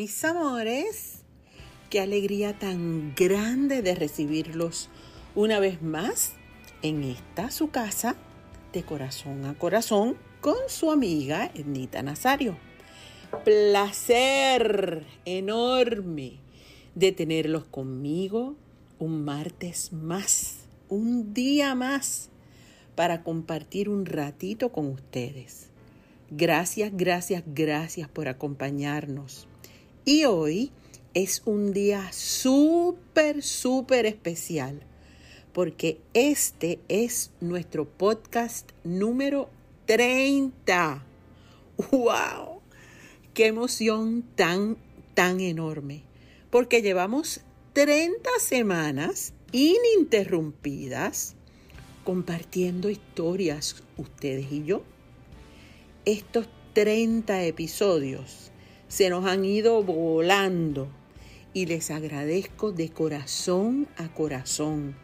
Mis amores, qué alegría tan grande de recibirlos una vez más en esta su casa de corazón a corazón con su amiga Ednita Nazario. Placer enorme de tenerlos conmigo un martes más, un día más para compartir un ratito con ustedes. Gracias, gracias, gracias por acompañarnos. Y hoy es un día súper, súper especial porque este es nuestro podcast número 30. ¡Wow! ¡Qué emoción tan, tan enorme! Porque llevamos 30 semanas ininterrumpidas compartiendo historias ustedes y yo. Estos 30 episodios se nos han ido volando y les agradezco de corazón a corazón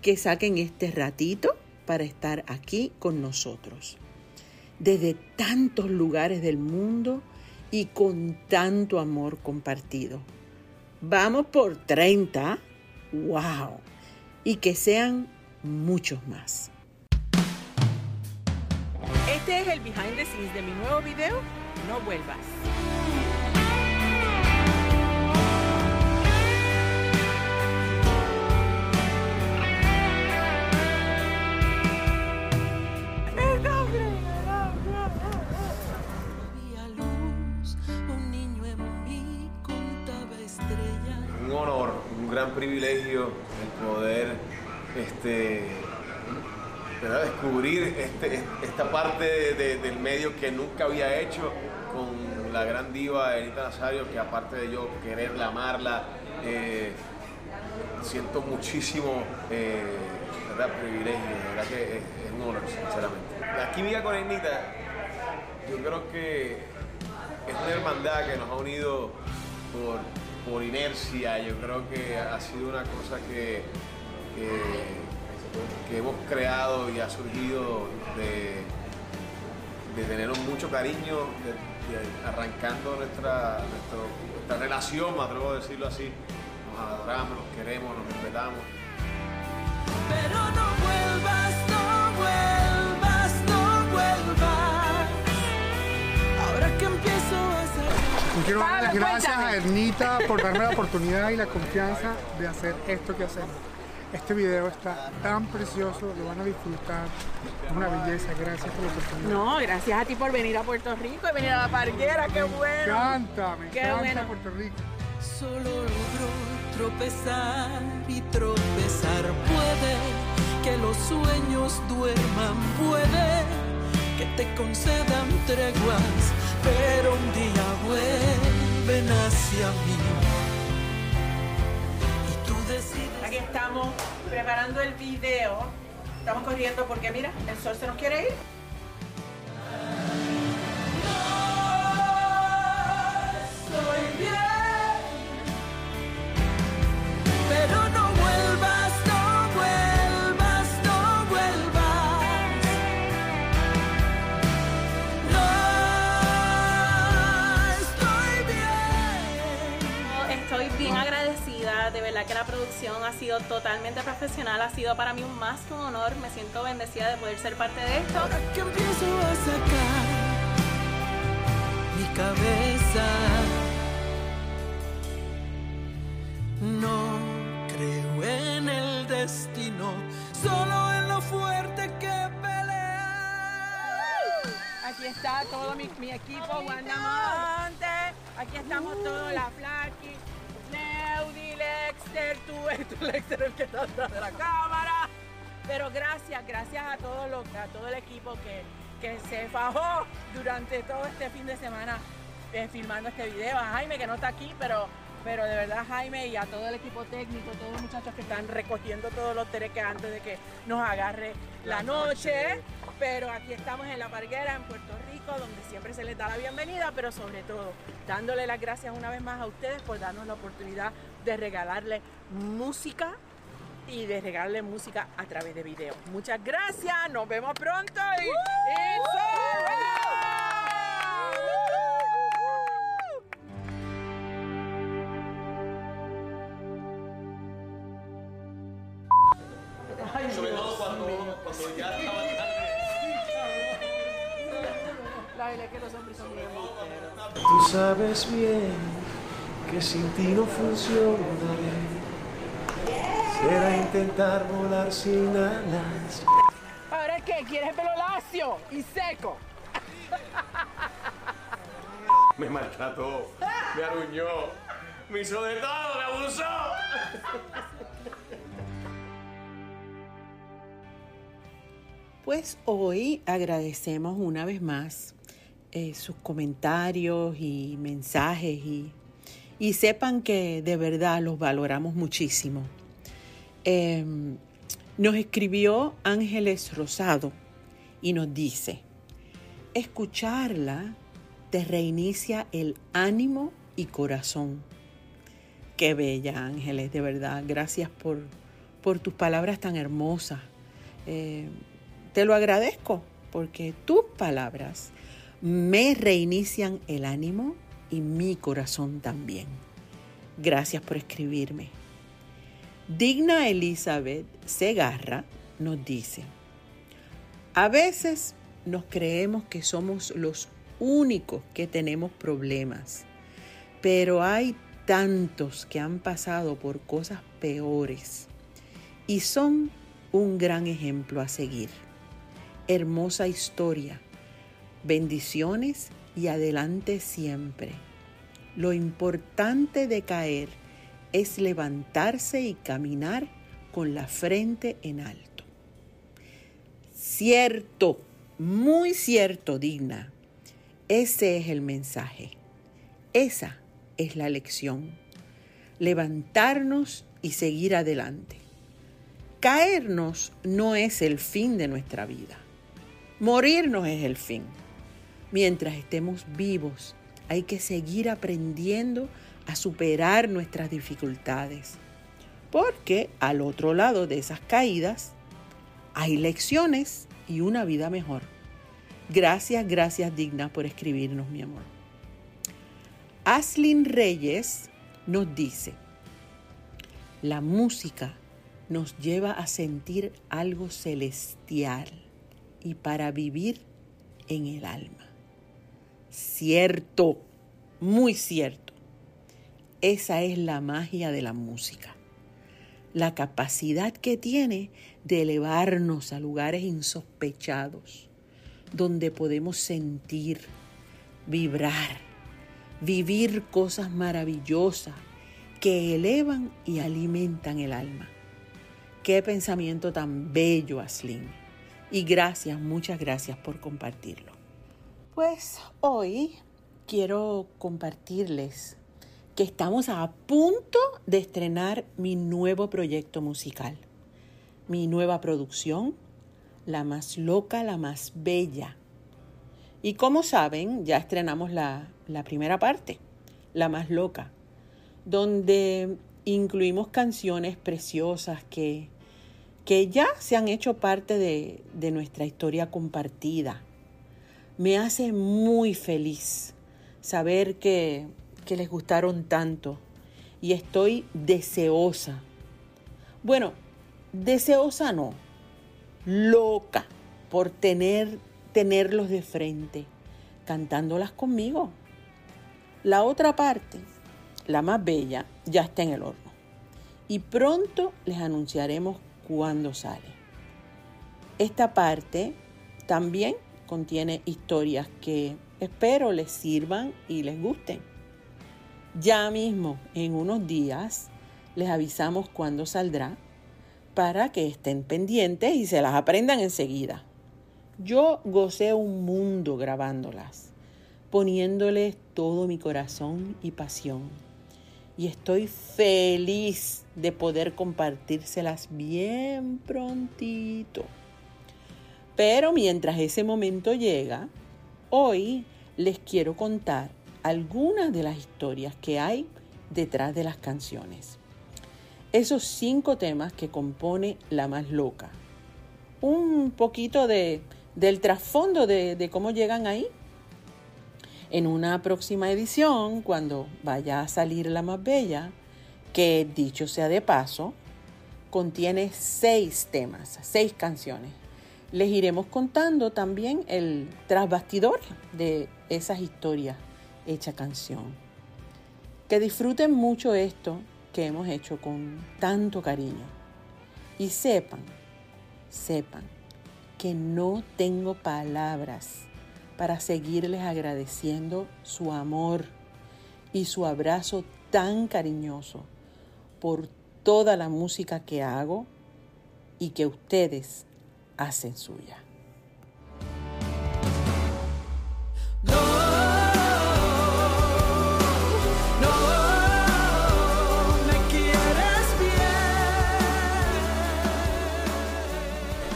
que saquen este ratito para estar aquí con nosotros. Desde tantos lugares del mundo y con tanto amor compartido. Vamos por 30. ¡Wow! Y que sean muchos más. Este es el behind the scenes de mi nuevo video, No vuelvas. Honor, un gran privilegio el poder este, descubrir este, esta parte del medio que nunca había hecho con la gran diva Erika Nazario, que aparte de yo quererla, amarla, eh, siento muchísimo eh, ¿verdad? privilegio, verdad que es, un honor, sinceramente. La química con Ernita, yo creo que es una hermandad que nos ha unido por, por inercia, yo creo que ha sido una cosa que que, hemos creado y ha surgido de, de tener mucho cariño, arrancando nuestra, relación, me atrevo a decirlo así. Nos adoramos, nos queremos, nos respetamos. Quiero darle gracias a Ernita por darme la oportunidad y la confianza de hacer esto que hacemos. Este video está tan precioso, lo van a disfrutar. Es una belleza, gracias por la oportunidad. No, gracias a ti por venir a Puerto Rico y venir a la parguera, qué bueno. Me encanta, me encanta Puerto Rico. Solo logro tropezar y tropezar. Puede que los sueños duerman, puede que te concedan treguas, pero un día vuelven hacia mí Aquí estamos preparando el video. Estamos corriendo porque mira, el sol se nos quiere ir. Que la producción ha sido totalmente profesional, ha sido para mí un más que un honor, me siento bendecida de poder ser parte de esto. Ahora que empiezo a sacar mi cabeza, no creo en el destino, solo en lo fuerte que pelea. Aquí está todo mi, equipo, Wanda Monte, aquí estamos todos, la Neudi, Tú, tú Lexter el que está atrás de la cámara. Pero gracias, gracias a todo, lo, a todo el equipo que, que se fajó durante todo este fin de semana eh, filmando este video. A Jaime que no está aquí, pero, pero de verdad Jaime y a todo el equipo técnico, todos los muchachos que están recogiendo todos los tereques antes de que nos agarre la, noche. Pero aquí estamos en La Parguera, en Puerto Rico, donde siempre se les da la bienvenida, pero sobre todo dándole las gracias una vez más a ustedes por darnos la oportunidad de regalarle música y de regalarle música a través de video. Muchas gracias, nos vemos pronto y Rafael, sabes bien que sin ti no funciona. Será intentar volar sin alas. ¿Ahora qué? ¿Quieres pelo lacio y seco? Me maltrató, me aruñó, me hizo de todo, me abusó. Pues hoy agradecemos una vez más eh, sus comentarios y mensajes y, y, sepan que de verdad los valoramos muchísimo. Eh, nos escribió Ángeles Rosado y nos dice, escucharla te reinicia el ánimo y corazón. Qué bella Ángeles, de verdad. Gracias por, por tus palabras tan hermosas. Eh, te lo agradezco porque tus palabras me reinician el ánimo y mi corazón también. Gracias por escribirme. Digna Elizabeth Segarra nos dice, a veces nos creemos que somos los únicos que tenemos problemas, pero hay tantos que han pasado por cosas peores y son un gran ejemplo a seguir hermosa historia. Bendiciones y adelante siempre. Lo importante de caer es levantarse y caminar con la frente en alto. Cierto, muy cierto, digna. Ese es el mensaje. Esa es la lección. Levantarnos y seguir adelante. Caernos no es el fin de nuestra vida. Morirnos es el fin. Mientras estemos vivos, hay que seguir aprendiendo a superar nuestras dificultades. Porque al otro lado de esas caídas hay lecciones y una vida mejor. Gracias, gracias digna por escribirnos, mi amor. Aslin Reyes nos dice, la música nos lleva a sentir algo celestial y para vivir en el alma. Cierto, muy cierto. Esa es la magia de la música. La capacidad que tiene de elevarnos a lugares insospechados, donde podemos sentir, vibrar, vivir cosas maravillosas que elevan y alimentan el alma. Qué pensamiento tan bello, Aslin y gracias, muchas gracias por compartirlo. Pues hoy quiero compartirles que estamos a punto de estrenar mi nuevo proyecto musical, mi nueva producción, La más loca, la más bella. Y como saben, ya estrenamos la, la primera parte, La más loca, donde incluimos canciones preciosas que que ya se han hecho parte de, nuestra historia compartida. Me hace muy feliz saber que, que les gustaron tanto y estoy deseosa. Bueno, deseosa no, loca por tener, tenerlos de frente, cantándolas conmigo. La otra parte, la más bella, ya está en el horno. Y pronto les anunciaremos cuando sale. Esta parte también contiene historias que espero les sirvan y les gusten. Ya mismo, en unos días, les avisamos cuándo saldrá para que estén pendientes y se las aprendan enseguida. Yo gocé un mundo grabándolas, poniéndoles todo mi corazón y pasión y estoy feliz de poder compartírselas bien prontito. Pero mientras ese momento llega, hoy les quiero contar algunas de las historias que hay detrás de las canciones. Esos cinco temas que compone La Más Loca. Un poquito de, del trasfondo de, de cómo llegan ahí en una próxima edición, cuando vaya a salir la más bella, que dicho sea de paso, contiene seis temas, seis canciones. Les iremos contando también el trasbastidor de esas historias hecha canción. Que disfruten mucho esto que hemos hecho con tanto cariño. Y sepan, sepan que no tengo palabras para seguirles agradeciendo su amor y su abrazo tan cariñoso por toda la música que hago y que ustedes hacen suya.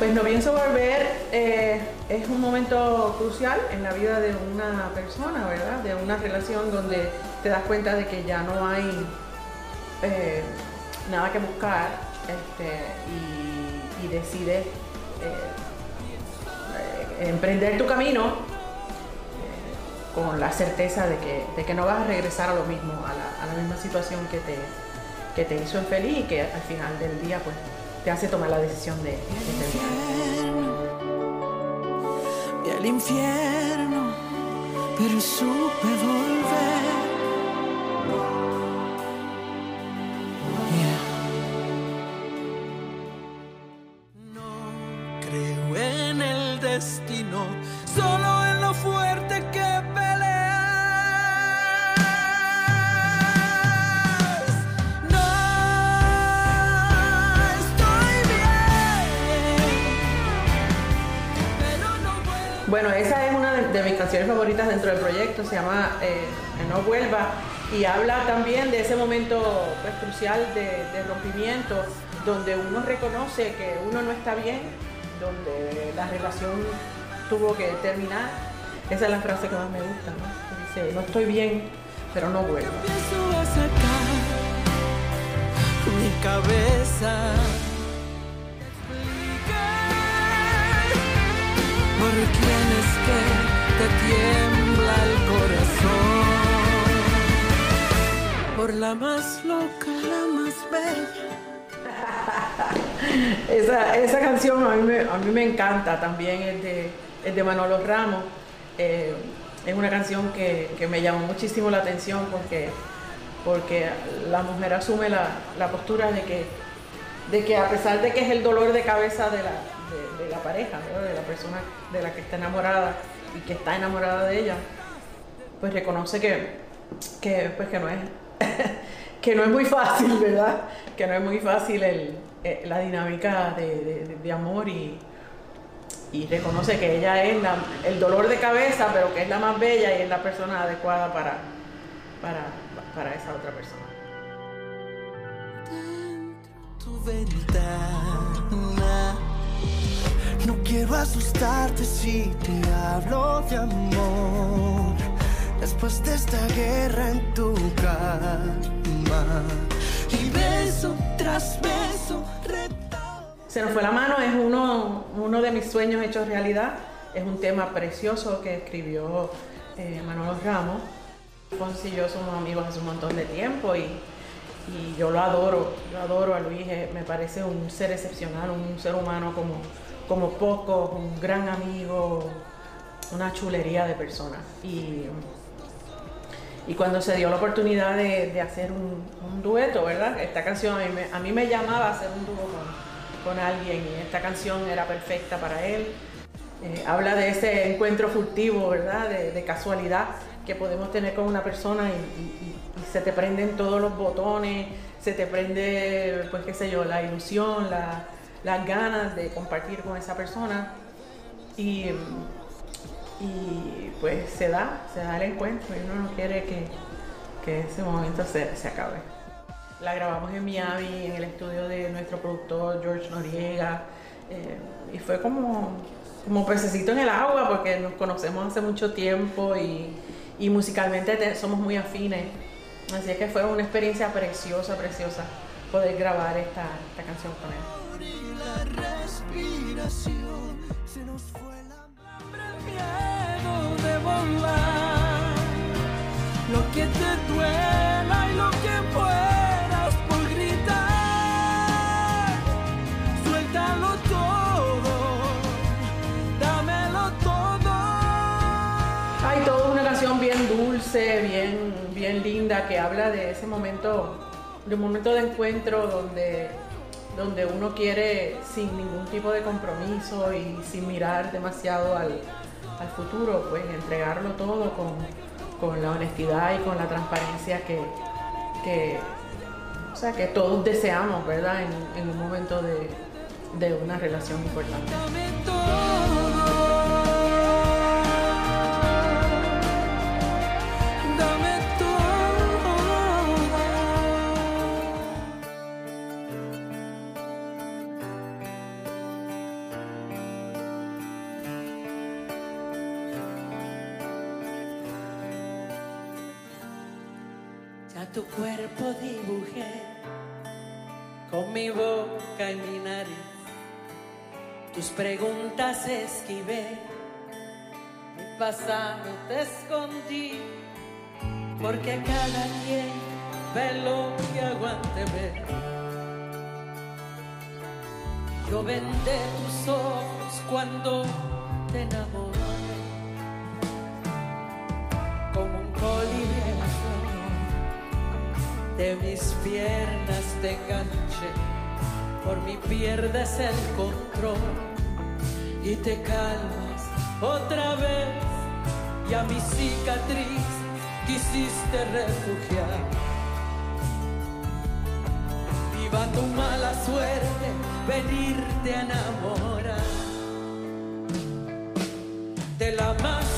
Pues no pienso volver, eh, es un momento crucial en la vida de una persona, ¿verdad? De una relación donde te das cuenta de que ya no hay eh, nada que buscar este, y, decides eh, emprender tu camino con la certeza de que, no vas a regresar a lo mismo, a la, misma situación que te, que te hizo infeliz y que al final del día pues te hace tomar la decisión de, de Y al infierno, pero supe volver. Bueno, esa es una de, mis canciones favoritas dentro del proyecto, se llama eh, No Vuelva y habla también de ese momento pues, crucial de, rompimiento, donde uno reconoce que uno no está bien, donde la relación tuvo que terminar. Esa es la frase que más me gusta, ¿no? Dice, no estoy bien, pero no vuelvo. mi cabeza por quién es que te tiembla el corazón. Por la más loca, la más bella. esa, esa canción a mí, me, a mí me encanta también, es de, es de Manolo Ramos. Eh, es una canción que, que, me llamó muchísimo la atención porque, porque la mujer asume la, la postura de que, de que a pesar de que es el dolor de cabeza de la, la pareja, de la persona de la que está enamorada y que está enamorada de ella, pues reconoce que, que, pues que, no, es, que no es muy fácil, ¿verdad? Que no es muy fácil el, eh, la dinámica de, de, amor y, y, reconoce que ella es el dolor de cabeza, pero que es la más bella y es la persona adecuada para, para, para esa otra persona. tu ventana quiero asustarte si te hablo de amor. Después de esta guerra en tu cama. Y beso tras beso, Se nos fue la mano, es uno, uno de mis sueños hechos realidad. Es un tema precioso que escribió eh, Manolo Ramos. Fonsi y yo somos amigos hace un montón de tiempo y, y yo lo adoro, yo adoro a Luis, eh, me parece un ser excepcional, un ser humano como, como poco, un gran amigo, una chulería de persona. Y, y cuando se dio la oportunidad de, hacer un, dueto, ¿verdad? Esta canción a mí me, llamaba a hacer un dúo con, alguien y esta canción era perfecta para él. Eh, habla de ese encuentro furtivo, ¿verdad? De, casualidad que podemos tener con una persona y, se te prenden todos los botones, se te prende, pues qué sé yo, la ilusión, la, las ganas de compartir con esa persona y, y pues se da, se da el encuentro y uno no quiere que, que ese momento se, se, acabe. La grabamos en Miami, en el estudio de nuestro productor George Noriega eh, y fue como, como pececito en el agua porque nos conocemos hace mucho tiempo y, y musicalmente somos muy afines. Así que fue una experiencia preciosa, preciosa poder grabar esta, esta canción con él se nos fue la miedo de volar. Lo que te duela y lo que puedas por gritar, suéltalo todo, dámelo todo. Hay toda una canción bien dulce, bien, bien linda que habla de ese momento, de un momento de encuentro donde donde uno quiere sin ningún tipo de compromiso y sin mirar demasiado al, futuro, pues entregarlo todo con, la honestidad y con la transparencia que, o sea, que todos deseamos, ¿verdad? En, un momento de, de una relación importante. Preguntas esquivé, mi pasado te escondí, porque cada quien ve lo que aguante ver. Yo vendé tus ojos cuando te enamoré, como un colibrí de mis piernas te enganché, por mi pierdes el control y te calmas otra vez y a mi cicatriz quisiste refugiar. Viva tu mala suerte, venirte a enamorar de la más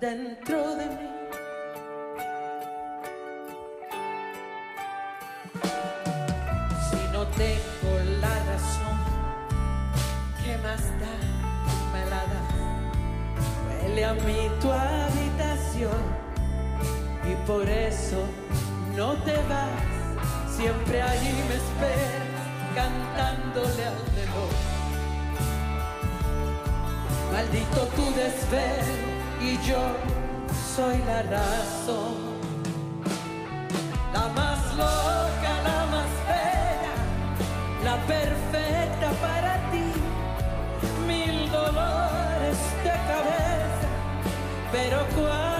dentro de mí. Si no tengo la razón, más da, me la Huele a mí tu habitación y por eso no te vas. Siempre ahí me esperas cantándole al reloj. Maldito tu desvelo y yo soy la razón. La más loca, la más bella, la perfecta para ti mil dolores de cabeza, pero cuando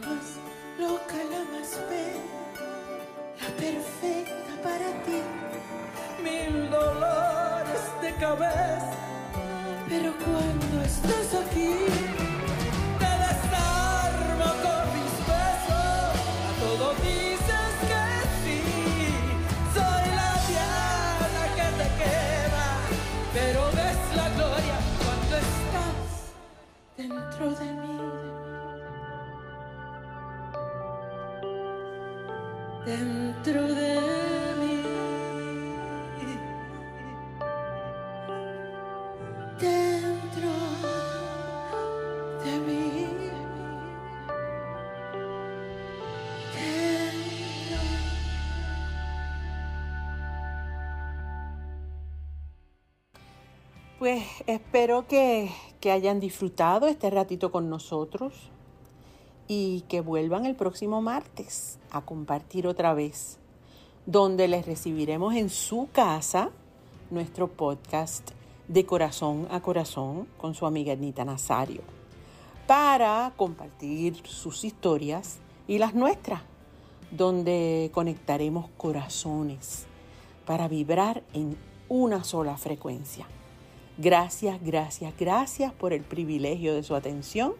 cabeza, pero cuando Pues espero que, hayan disfrutado este ratito con nosotros y que vuelvan el próximo martes a compartir otra vez, donde les recibiremos en su casa nuestro podcast de corazón a corazón con su amiga Anita Nazario, para compartir sus historias y las nuestras, donde conectaremos corazones para vibrar en una sola frecuencia. Gracias, gracias, gracias por el privilegio de su atención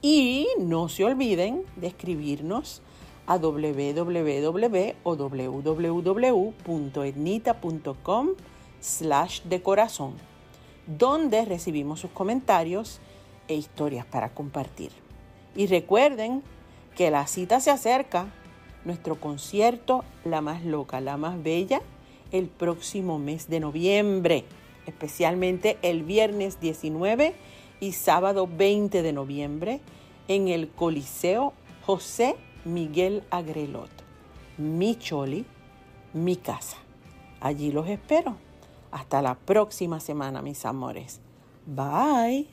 y no se olviden de escribirnos a www.etnita.com slash de corazón, donde recibimos sus comentarios e historias para compartir. Y recuerden que la cita se acerca, nuestro concierto La más loca, la más bella, el próximo mes de noviembre, especialmente el viernes 19 y sábado 20 de noviembre en el Coliseo José Miguel Agrelot. Mi Choli, mi casa. Allí los espero. Hasta la próxima semana, mis amores. Bye.